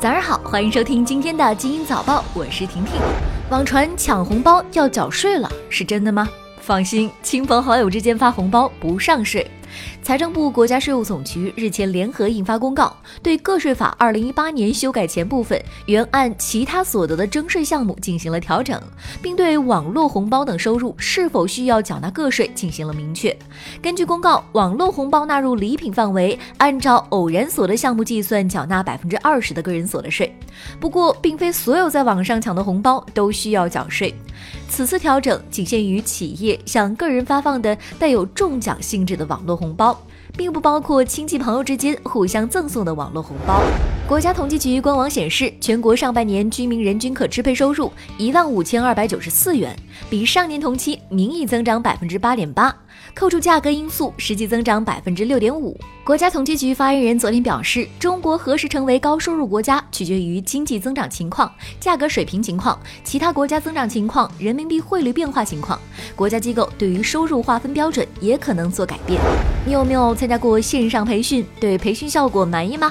早上好，欢迎收听今天的《精英早报》，我是婷婷。网传抢红包要缴税了，是真的吗？放心，亲朋好友之间发红包不上税。财政部、国家税务总局日前联合印发公告，对个税法二零一八年修改前部分原按其他所得的征税项目进行了调整，并对网络红包等收入是否需要缴纳个税进行了明确。根据公告，网络红包纳入礼品范围，按照偶然所得项目计算缴纳百分之二十的个人所得税。不过，并非所有在网上抢的红包都需要缴税。此次调整仅限于企业向个人发放的带有中奖性质的网络红包，并不包括亲戚朋友之间互相赠送的网络红包。国家统计局官网显示，全国上半年居民人均可支配收入一万五千二百九十四元，比上年同期名义增长百分之八点八。扣除价格因素，实际增长百分之六点五。国家统计局发言人昨天表示，中国何时成为高收入国家，取决于经济增长情况、价格水平情况、其他国家增长情况、人民币汇率变化情况。国家机构对于收入划分标准也可能做改变。你有没有参加过线上培训？对培训效果满意吗？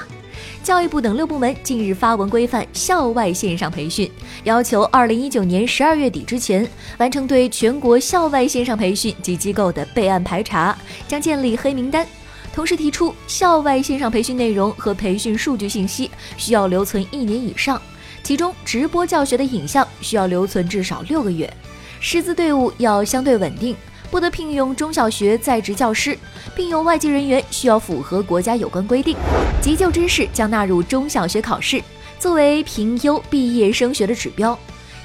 教育部等六部门近日发文规范校外线上培训，要求二零一九年十二月底之前完成对全国校外线上培训及机构的备案排查，将建立黑名单。同时提出，校外线上培训内容和培训数据信息需要留存一年以上，其中直播教学的影像需要留存至少六个月，师资队伍要相对稳定。不得聘用中小学在职教师，聘用外籍人员需要符合国家有关规定。急救知识将纳入中小学考试，作为评优毕业升学的指标。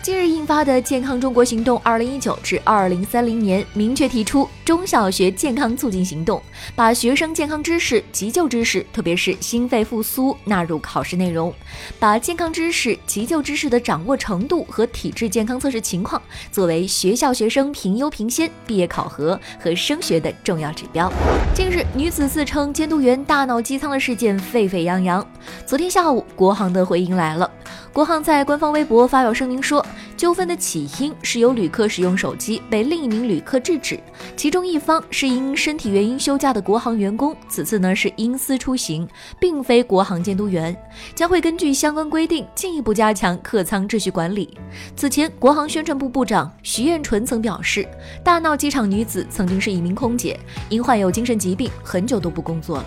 近日印发的《健康中国行动（二零一九至二零三零年）》明确提出，中小学健康促进行动，把学生健康知识、急救知识，特别是心肺复苏纳入考试内容，把健康知识、急救知识的掌握程度和体质健康测试情况作为学校学生评优评先、毕业考核和升学的重要指标。近日，女子自称监督员大闹机舱的事件沸沸扬扬。昨天下午，国航的回应来了。国航在官方微博发表声明说，纠纷的起因是有旅客使用手机被另一名旅客制止，其中一方是因身体原因休假的国航员工，此次呢是因私出行，并非国航监督员，将会根据相关规定进一步加强客舱秩序管理。此前，国航宣传部部长徐彦纯曾表示，大闹机场女子曾经是一名空姐，因患有精神疾病，很久都不工作了。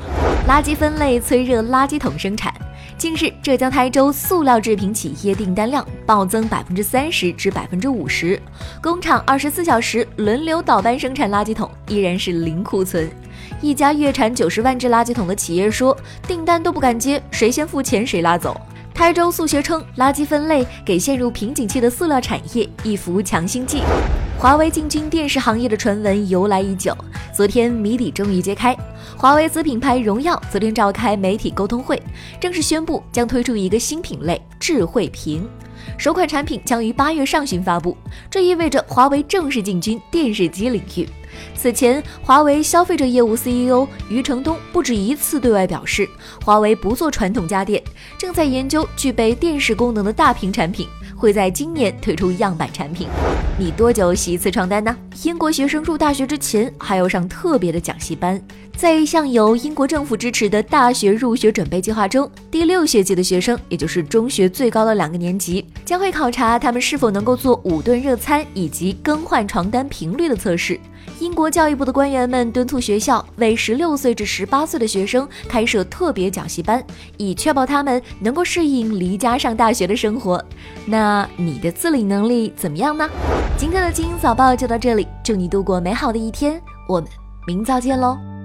垃圾分类催热垃圾桶生产。近日，浙江台州塑料制品企业订单量暴增百分之三十至百分之五十，工厂二十四小时轮流倒班生产垃圾桶，依然是零库存。一家月产九十万只垃圾桶的企业说，订单都不敢接，谁先付钱谁拉走。台州塑协称，垃圾分类给陷入瓶颈期的塑料产业一服强心剂。华为进军电视行业的传闻由来已久，昨天谜底终于揭开。华为子品牌荣耀昨天召开媒体沟通会，正式宣布将推出一个新品类——智慧屏，首款产品将于八月上旬发布。这意味着华为正式进军电视机领域。此前，华为消费者业务 CEO 余承东不止一次对外表示，华为不做传统家电，正在研究具备电视功能的大屏产品。会在今年推出样板产品。你多久洗一次床单呢？英国学生入大学之前还要上特别的讲习班。在一项由英国政府支持的大学入学准备计划中，第六学期的学生，也就是中学最高的两个年级，将会考察他们是否能够做五顿热餐以及更换床单频率的测试。英国教育部的官员们敦促学校为十六岁至十八岁的学生开设特别讲习班，以确保他们能够适应离家上大学的生活。那你的自理能力怎么样呢？今天的精英早报就到这里，祝你度过美好的一天，我们明早见喽。